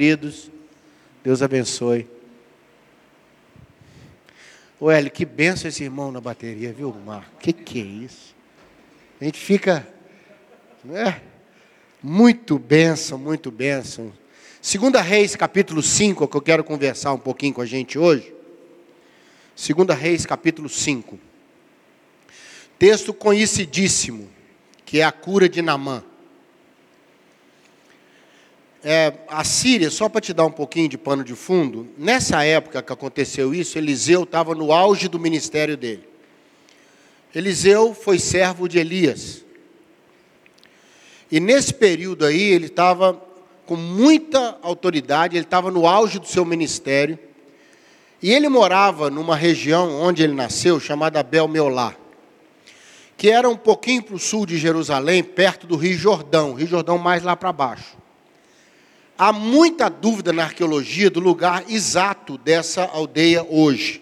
Queridos, Deus abençoe. O Hélio, que benção esse irmão na bateria, viu, Marco? Que que é isso? A gente fica, né? Muito benção, muito benção. Segunda Reis, capítulo 5, que eu quero conversar um pouquinho com a gente hoje. Segunda Reis, capítulo 5. Texto conhecidíssimo, que é a cura de Namã. É, a Síria, só para te dar um pouquinho de pano de fundo, nessa época que aconteceu isso, Eliseu estava no auge do ministério dele. Eliseu foi servo de Elias. E nesse período aí, ele estava com muita autoridade, ele estava no auge do seu ministério. E ele morava numa região onde ele nasceu, chamada Belmeolá, que era um pouquinho para o sul de Jerusalém, perto do Rio Jordão, Rio Jordão mais lá para baixo. Há muita dúvida na arqueologia do lugar exato dessa aldeia hoje.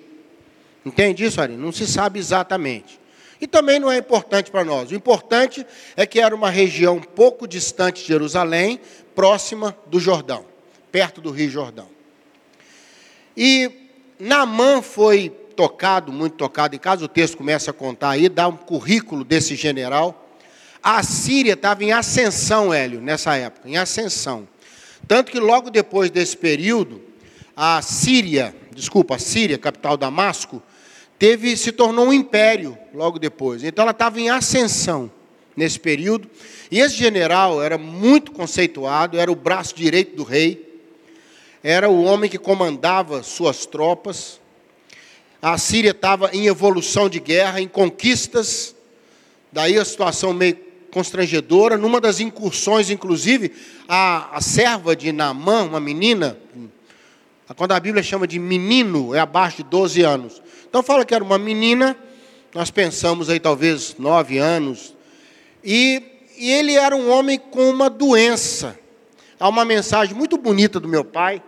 Entende isso, Ari? Não se sabe exatamente. E também não é importante para nós. O importante é que era uma região pouco distante de Jerusalém, próxima do Jordão, perto do Rio Jordão. E Naamã foi tocado, muito tocado, e caso o texto comece a contar aí, dá um currículo desse general. A Síria estava em ascensão, Hélio, nessa época, em ascensão. Tanto que logo depois desse período, a Síria, desculpa, a Síria, capital Damasco, teve se tornou um império logo depois. Então ela estava em ascensão nesse período. E esse general era muito conceituado, era o braço direito do rei, era o homem que comandava suas tropas. A Síria estava em evolução de guerra, em conquistas. Daí a situação meio constrangedora. Numa das incursões, inclusive, a, a serva de Naamã, uma menina, quando a Bíblia chama de menino, é abaixo de 12 anos. Então fala que era uma menina, nós pensamos aí talvez 9 anos, e, e ele era um homem com uma doença. Há uma mensagem muito bonita do meu pai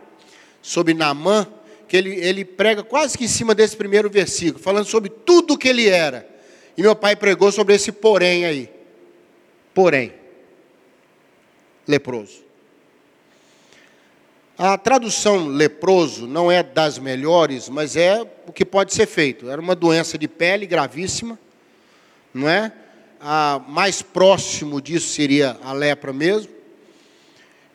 sobre Naamã, que ele, ele prega quase que em cima desse primeiro versículo, falando sobre tudo o que ele era. E meu pai pregou sobre esse porém aí. Porém, leproso. A tradução leproso não é das melhores, mas é o que pode ser feito. Era uma doença de pele gravíssima, não é? A mais próximo disso seria a lepra mesmo.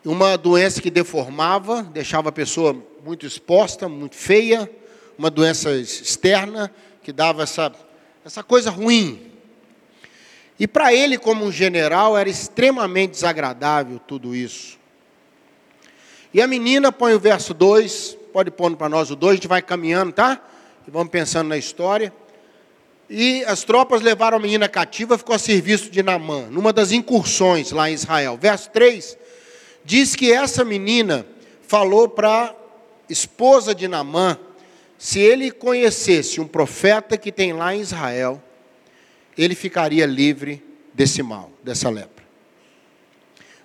Uma doença que deformava, deixava a pessoa muito exposta, muito feia, uma doença externa que dava essa, essa coisa ruim, e para ele, como um general, era extremamente desagradável tudo isso. E a menina põe o verso 2, pode pôr para nós o 2, a gente vai caminhando, tá? E vamos pensando na história. E as tropas levaram a menina cativa, ficou a serviço de Namã, numa das incursões lá em Israel. Verso 3 diz que essa menina falou para esposa de Namã, se ele conhecesse um profeta que tem lá em Israel, ele ficaria livre desse mal, dessa lepra.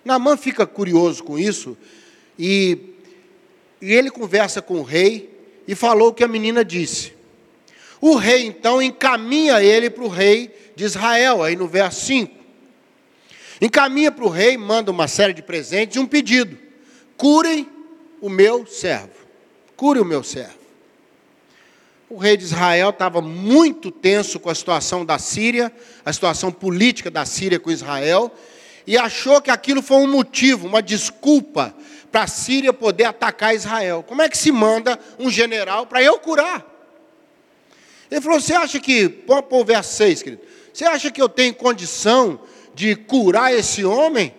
Naamã fica curioso com isso e, e ele conversa com o rei e falou o que a menina disse. O rei então encaminha ele para o rei de Israel, aí no verso 5. Encaminha para o rei, manda uma série de presentes e um pedido: curem o meu servo. Cure o meu servo. O rei de Israel estava muito tenso com a situação da Síria, a situação política da Síria com Israel, e achou que aquilo foi um motivo, uma desculpa para a Síria poder atacar Israel. Como é que se manda um general para eu curar? Ele falou: Você acha que, pôr o verso 6, querido, você acha que eu tenho condição de curar esse homem?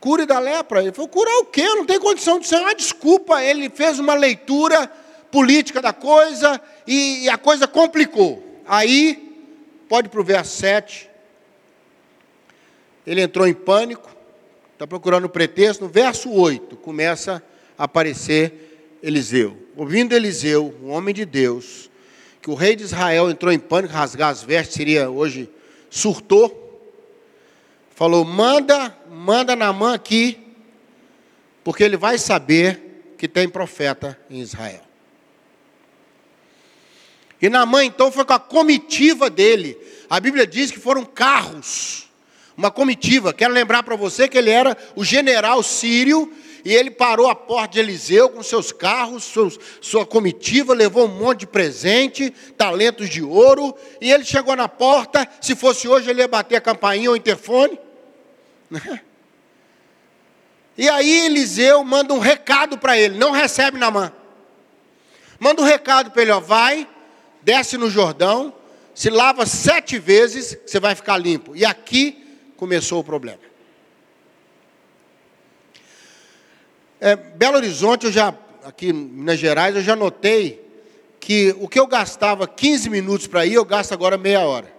Cure da lepra. Ele falou: Curar o quê? Eu não tenho condição de ser uma desculpa. Ele fez uma leitura política da coisa e, e a coisa complicou. Aí, pode para o verso 7. Ele entrou em pânico, está procurando o pretexto. No verso 8 começa a aparecer Eliseu. Ouvindo Eliseu, um homem de Deus, que o rei de Israel entrou em pânico, rasgar as vestes, seria hoje surtou. Falou: manda, manda na mão aqui, porque ele vai saber que tem profeta em Israel. E Naamã então foi com a comitiva dele. A Bíblia diz que foram carros, uma comitiva. Quero lembrar para você que ele era o general sírio e ele parou à porta de Eliseu com seus carros, seus, sua comitiva, levou um monte de presente, talentos de ouro, e ele chegou na porta, se fosse hoje ele ia bater a campainha ou interfone. E aí Eliseu manda um recado para ele, não recebe na mão. Manda um recado para ele, ó, vai, desce no Jordão, se lava sete vezes, você vai ficar limpo. E aqui começou o problema. É, Belo Horizonte, eu já, aqui em Minas Gerais, eu já notei que o que eu gastava 15 minutos para ir, eu gasto agora meia hora.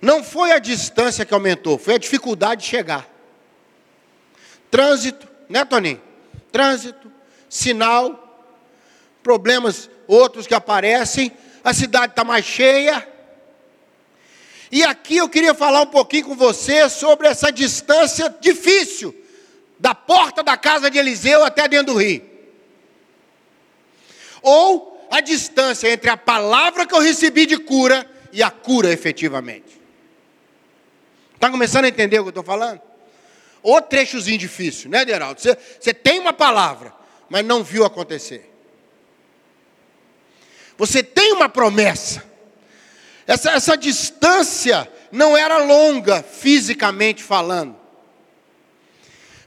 Não foi a distância que aumentou, foi a dificuldade de chegar. Trânsito, né, Toninho? Trânsito, sinal, problemas outros que aparecem, a cidade está mais cheia. E aqui eu queria falar um pouquinho com você sobre essa distância difícil da porta da casa de Eliseu até dentro do rio. Ou a distância entre a palavra que eu recebi de cura e a cura efetivamente. Está começando a entender o que eu estou falando? O trechozinho difícil, né, Deraldo? Você tem uma palavra, mas não viu acontecer. Você tem uma promessa. Essa, essa distância não era longa, fisicamente falando.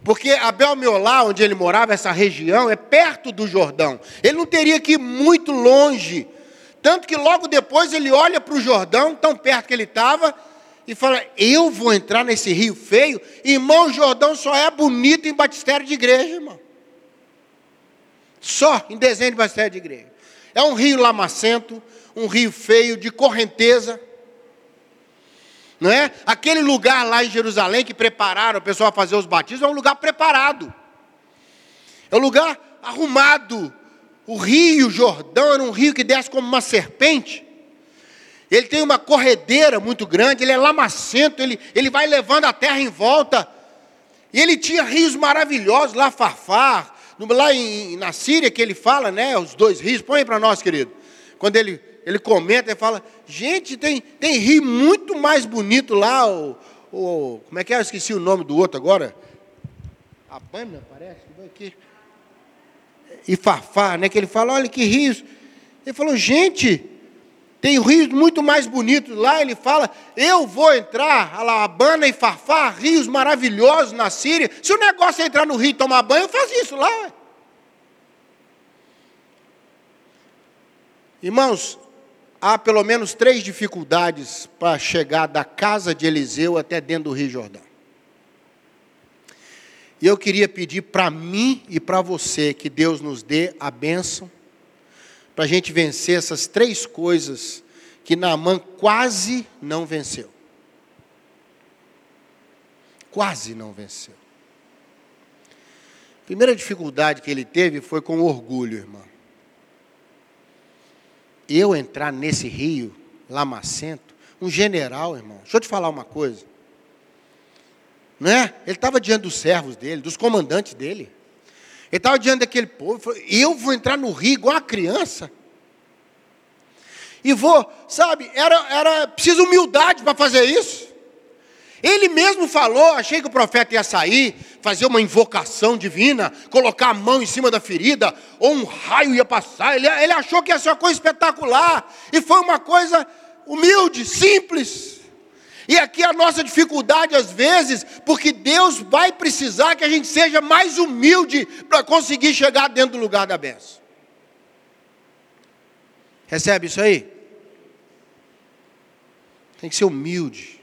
Porque Abel Meolá, onde ele morava, essa região, é perto do Jordão. Ele não teria que ir muito longe. Tanto que logo depois ele olha para o Jordão, tão perto que ele estava, e fala: Eu vou entrar nesse rio feio. Irmão, o Jordão só é bonito em batistério de igreja, irmão. Só em desenho de batistério de igreja. É um rio lamacento, um rio feio, de correnteza. Não é? Aquele lugar lá em Jerusalém que prepararam o pessoal a fazer os batismos é um lugar preparado. É um lugar arrumado. O rio Jordão era um rio que desce como uma serpente. Ele tem uma corredeira muito grande, ele é lamacento, ele, ele vai levando a terra em volta. E ele tinha rios maravilhosos lá, Farfar, lá em, na Síria que ele fala, né? Os dois rios, põe para nós, querido. Quando ele, ele comenta, ele fala, gente, tem, tem rio muito mais bonito lá, o, o, como é que é? Eu esqueci o nome do outro agora. Abana, parece, que aqui. E Farfar, né? Que ele fala, olha que rios. Ele falou, gente, tem rios muito mais bonitos lá, ele fala: eu vou entrar, Alabama e Farfar, rios maravilhosos na Síria. Se o negócio é entrar no rio e tomar banho, eu faço isso lá. Irmãos, há pelo menos três dificuldades para chegar da casa de Eliseu até dentro do Rio Jordão. E eu queria pedir para mim e para você que Deus nos dê a bênção para a gente vencer essas três coisas que Naamã quase não venceu. Quase não venceu. A primeira dificuldade que ele teve foi com orgulho, irmão. Eu entrar nesse rio lamacento, um general, irmão. Deixa eu te falar uma coisa. Não é? Ele estava diante dos servos dele, dos comandantes dele. Ele estava diante daquele povo, falou, eu vou entrar no rio igual a criança. E vou, sabe, era, era preciso humildade para fazer isso. Ele mesmo falou, achei que o profeta ia sair, fazer uma invocação divina, colocar a mão em cima da ferida, ou um raio ia passar. Ele, ele achou que ia ser uma coisa espetacular. E foi uma coisa humilde, simples. E aqui a nossa dificuldade às vezes, porque Deus vai precisar que a gente seja mais humilde para conseguir chegar dentro do lugar da benção. Recebe isso aí? Tem que ser humilde.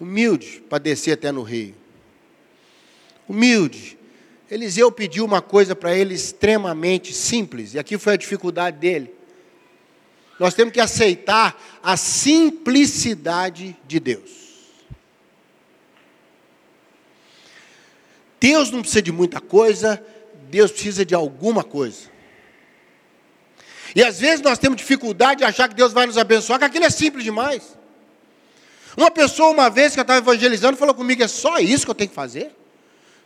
Humilde para descer até no rio. Humilde. Eliseu pediu uma coisa para ele extremamente simples, e aqui foi a dificuldade dele. Nós temos que aceitar a simplicidade de Deus. Deus não precisa de muita coisa, Deus precisa de alguma coisa. E às vezes nós temos dificuldade de achar que Deus vai nos abençoar, que aquilo é simples demais. Uma pessoa, uma vez que eu estava evangelizando, falou comigo: é só isso que eu tenho que fazer?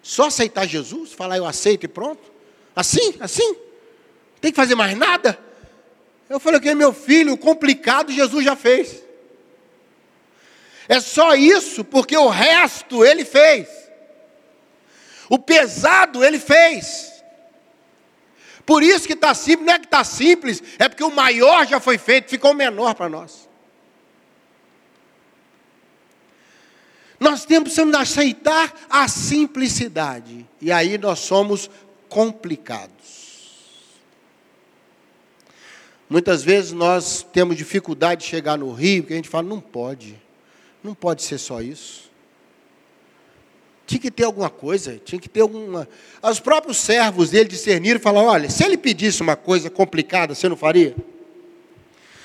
Só aceitar Jesus? Falar eu aceito e pronto? Assim? Assim? Tem que fazer mais nada? Eu falei que meu filho, o complicado Jesus já fez. É só isso, porque o resto ele fez. O pesado ele fez. Por isso que está simples, não é que está simples, é porque o maior já foi feito, ficou menor para nós. Nós temos que aceitar a simplicidade. E aí nós somos complicados. Muitas vezes nós temos dificuldade de chegar no rio, porque a gente fala, não pode, não pode ser só isso. Tinha que ter alguma coisa, tinha que ter alguma. Os próprios servos dele discerniram e falaram: olha, se ele pedisse uma coisa complicada, você não faria?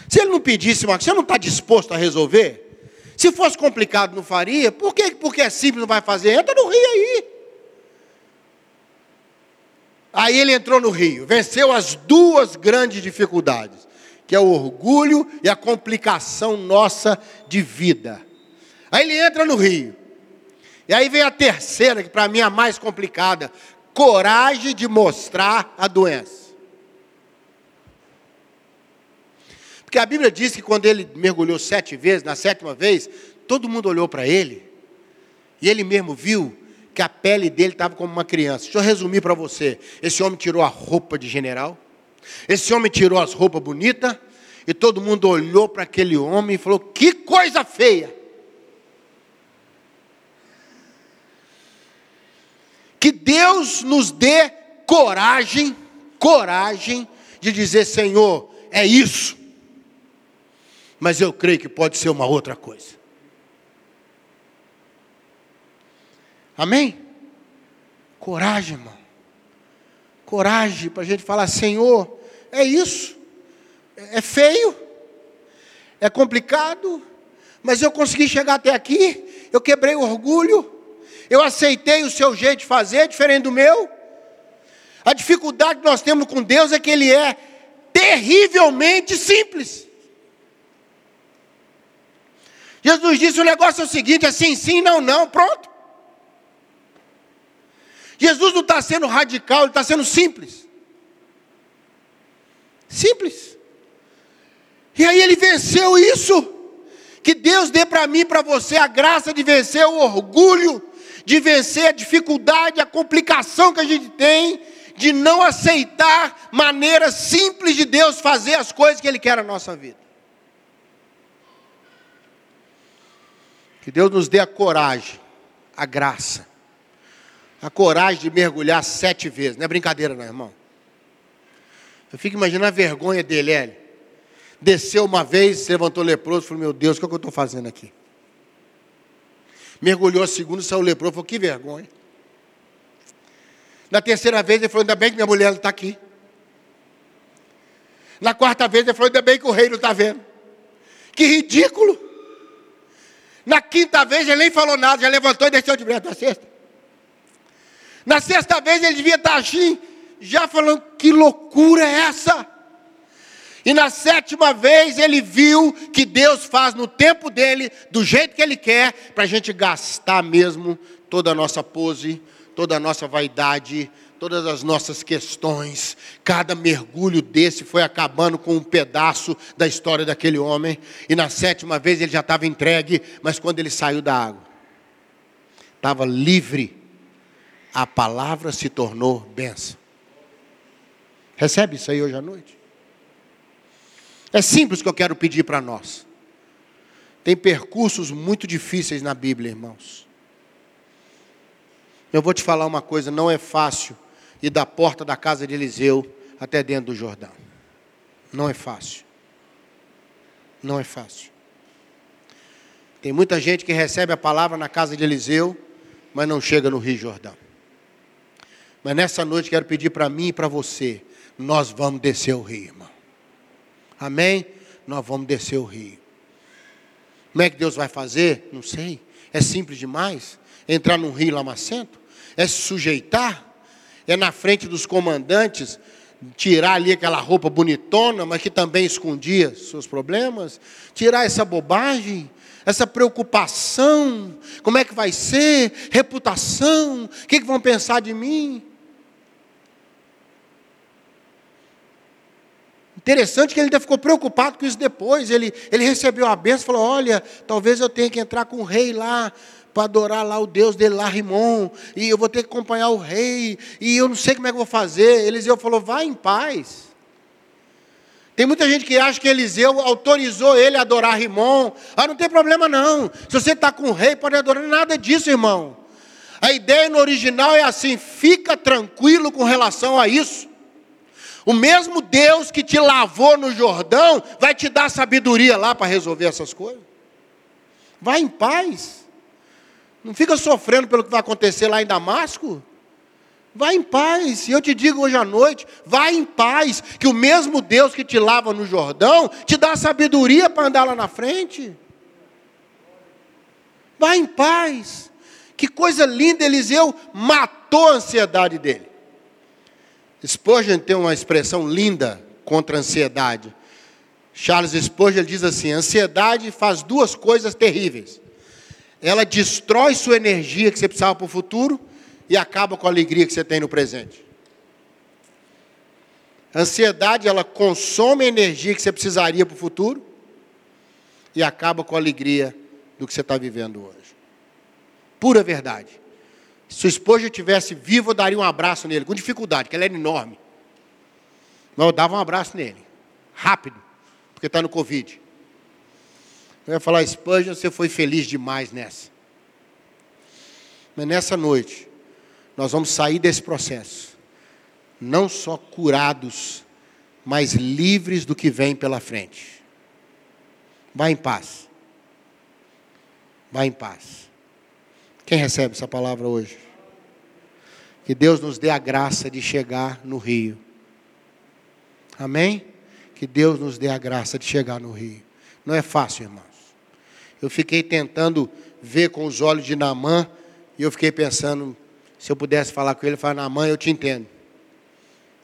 Se ele não pedisse uma coisa, você não está disposto a resolver? Se fosse complicado, não faria? Por que porque é simples não vai fazer? Entra no rio aí. Aí ele entrou no rio, venceu as duas grandes dificuldades, que é o orgulho e a complicação nossa de vida. Aí ele entra no rio. E aí vem a terceira, que para mim é a mais complicada: coragem de mostrar a doença. Porque a Bíblia diz que quando ele mergulhou sete vezes, na sétima vez, todo mundo olhou para ele, e ele mesmo viu que a pele dele estava como uma criança. Deixa eu resumir para você: esse homem tirou a roupa de general, esse homem tirou as roupas bonitas, e todo mundo olhou para aquele homem e falou: que coisa feia! Que Deus nos dê coragem, coragem de dizer: Senhor, é isso. Mas eu creio que pode ser uma outra coisa. Amém? Coragem, irmão. Coragem para a gente falar: Senhor, é isso. É feio, é complicado, mas eu consegui chegar até aqui. Eu quebrei o orgulho, eu aceitei o seu jeito de fazer, diferente do meu. A dificuldade que nós temos com Deus é que Ele é terrivelmente simples. Jesus disse: o negócio é o seguinte: é sim, sim, não, não, pronto. Jesus não está sendo radical, ele está sendo simples. Simples. E aí ele venceu isso. Que Deus dê para mim e para você a graça de vencer o orgulho de vencer a dificuldade, a complicação que a gente tem de não aceitar maneiras simples de Deus fazer as coisas que Ele quer na nossa vida. Que Deus nos dê a coragem, a graça, a coragem de mergulhar sete vezes. Não é brincadeira, não, irmão. Eu fico imaginando a vergonha dele, ele. Desceu uma vez, se levantou leproso, falou: Meu Deus, o que, é que eu estou fazendo aqui? Mergulhou a segunda, saiu leproso. Falou, que vergonha. Na terceira vez ele falou, ainda bem que minha mulher está aqui. Na quarta vez ele falou, ainda bem que o rei não está vendo. Que ridículo. Na quinta vez ele nem falou nada, já levantou e desceu de braço. Na sexta. Na sexta vez ele devia estar assim, já falando, que loucura é essa? E na sétima vez ele viu que Deus faz no tempo dele, do jeito que ele quer, para a gente gastar mesmo toda a nossa pose, toda a nossa vaidade, todas as nossas questões. Cada mergulho desse foi acabando com um pedaço da história daquele homem. E na sétima vez ele já estava entregue, mas quando ele saiu da água, estava livre. A palavra se tornou benção. Recebe isso aí hoje à noite? É simples que eu quero pedir para nós. Tem percursos muito difíceis na Bíblia, irmãos. Eu vou te falar uma coisa: não é fácil ir da porta da casa de Eliseu até dentro do Jordão. Não é fácil. Não é fácil. Tem muita gente que recebe a palavra na casa de Eliseu, mas não chega no Rio Jordão. Mas nessa noite quero pedir para mim e para você: nós vamos descer o rio, irmão. Amém? Nós vamos descer o rio. Como é que Deus vai fazer? Não sei. É simples demais. Entrar num rio lamacento? É se sujeitar? É na frente dos comandantes tirar ali aquela roupa bonitona, mas que também escondia seus problemas? Tirar essa bobagem? essa preocupação, como é que vai ser, reputação, o que, que vão pensar de mim? Interessante que ele ainda ficou preocupado com isso depois. Ele, ele recebeu a benção e falou: Olha, talvez eu tenha que entrar com o rei lá para adorar lá o Deus dele, lá Rimon, e eu vou ter que acompanhar o rei, e eu não sei como é que eu vou fazer. Eliseu falou: vai em paz. Tem muita gente que acha que Eliseu autorizou ele a adorar Rimon. Ah, não tem problema não. Se você está com o rei, pode adorar. Nada disso, irmão. A ideia no original é assim: fica tranquilo com relação a isso. O mesmo Deus que te lavou no Jordão vai te dar sabedoria lá para resolver essas coisas. Vai em paz. Não fica sofrendo pelo que vai acontecer lá em Damasco. Vai em paz. E eu te digo hoje à noite, vai em paz, que o mesmo Deus que te lava no Jordão te dá sabedoria para andar lá na frente. Vai em paz. Que coisa linda, Eliseu matou a ansiedade dele. Spurgeon tem uma expressão linda contra a ansiedade. Charles Spurgeon diz assim: a ansiedade faz duas coisas terríveis. Ela destrói sua energia que você precisava para o futuro e acaba com a alegria que você tem no presente. A ansiedade, ela consome a energia que você precisaria para o futuro e acaba com a alegria do que você está vivendo hoje. Pura verdade. Se sua esposa estivesse viva, eu daria um abraço nele, com dificuldade, porque ele era enorme. Mas eu dava um abraço nele, rápido, porque está no Covid. Eu ia falar, Spurgeon, você foi feliz demais nessa. Mas nessa noite, nós vamos sair desse processo, não só curados, mas livres do que vem pela frente. Vá em paz. Vá em paz. Quem recebe essa palavra hoje? Que Deus nos dê a graça de chegar no Rio. Amém? Que Deus nos dê a graça de chegar no Rio. Não é fácil, irmãos. Eu fiquei tentando ver com os olhos de Namã e eu fiquei pensando, se eu pudesse falar com ele, falar, na mãe, eu te entendo.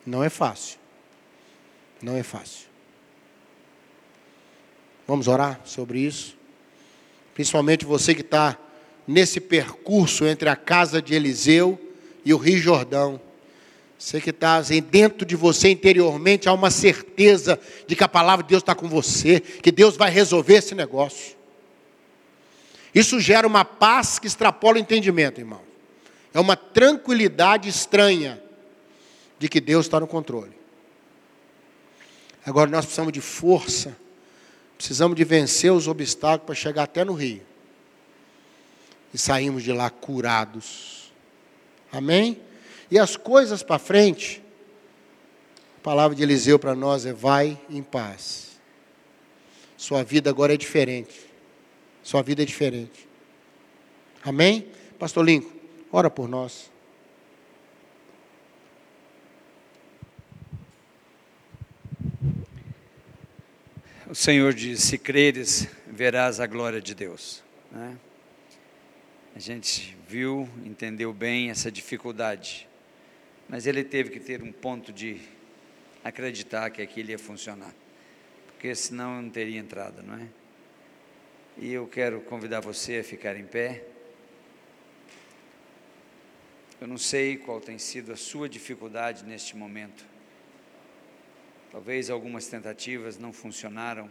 Não é fácil. Não é fácil. Vamos orar sobre isso? Principalmente você que está nesse percurso entre a casa de Eliseu e o Rio Jordão. Você que está assim, dentro de você interiormente, há uma certeza de que a palavra de Deus está com você, que Deus vai resolver esse negócio. Isso gera uma paz que extrapola o entendimento, irmão. É uma tranquilidade estranha de que Deus está no controle. Agora nós precisamos de força, precisamos de vencer os obstáculos para chegar até no rio. E saímos de lá curados. Amém? E as coisas para frente, a palavra de Eliseu para nós é: vai em paz. Sua vida agora é diferente. Sua vida é diferente. Amém? Pastor Lincoln. Ora por nós. O Senhor diz: se creres, verás a glória de Deus. Né? A gente viu, entendeu bem essa dificuldade, mas ele teve que ter um ponto de acreditar que aquilo ia funcionar, porque senão não teria entrada, não é? E eu quero convidar você a ficar em pé. Eu não sei qual tem sido a sua dificuldade neste momento. Talvez algumas tentativas não funcionaram,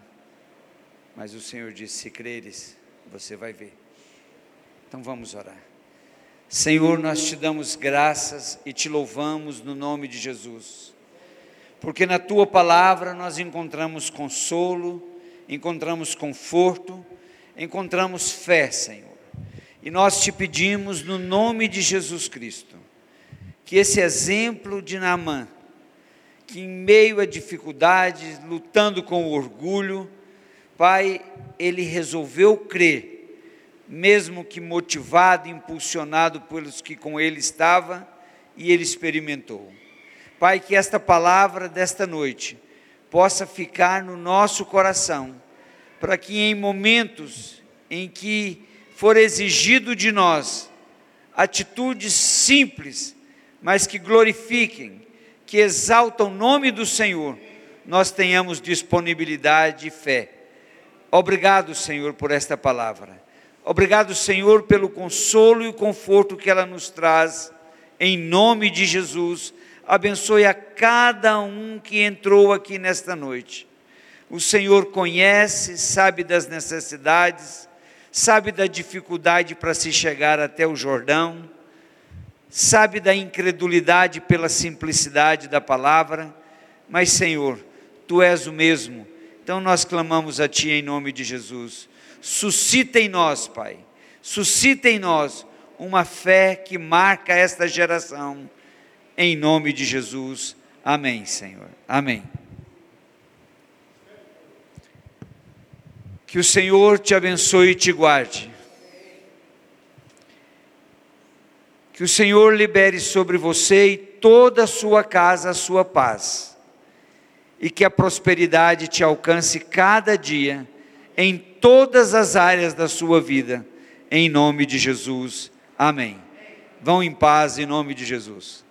mas o Senhor disse: se creres, você vai ver. Então vamos orar. Senhor, nós te damos graças e te louvamos no nome de Jesus, porque na tua palavra nós encontramos consolo, encontramos conforto, encontramos fé, Senhor. E nós te pedimos, no nome de Jesus Cristo, que esse exemplo de Naamã, que em meio a dificuldades, lutando com o orgulho, Pai, ele resolveu crer, mesmo que motivado, impulsionado pelos que com ele estava, e ele experimentou. Pai, que esta palavra desta noite possa ficar no nosso coração, para que em momentos em que for exigido de nós atitudes simples, mas que glorifiquem, que exaltam o nome do Senhor, nós tenhamos disponibilidade e fé. Obrigado, Senhor, por esta palavra. Obrigado, Senhor, pelo consolo e o conforto que ela nos traz. Em nome de Jesus, abençoe a cada um que entrou aqui nesta noite. O Senhor conhece, sabe das necessidades, sabe da dificuldade para se chegar até o Jordão, sabe da incredulidade pela simplicidade da palavra, mas Senhor, tu és o mesmo. Então nós clamamos a ti em nome de Jesus. Suscita em nós, Pai, suscita em nós uma fé que marca esta geração, em nome de Jesus. Amém, Senhor. Amém. Que o Senhor te abençoe e te guarde. Que o Senhor libere sobre você e toda a sua casa a sua paz. E que a prosperidade te alcance cada dia, em todas as áreas da sua vida, em nome de Jesus. Amém. Vão em paz em nome de Jesus.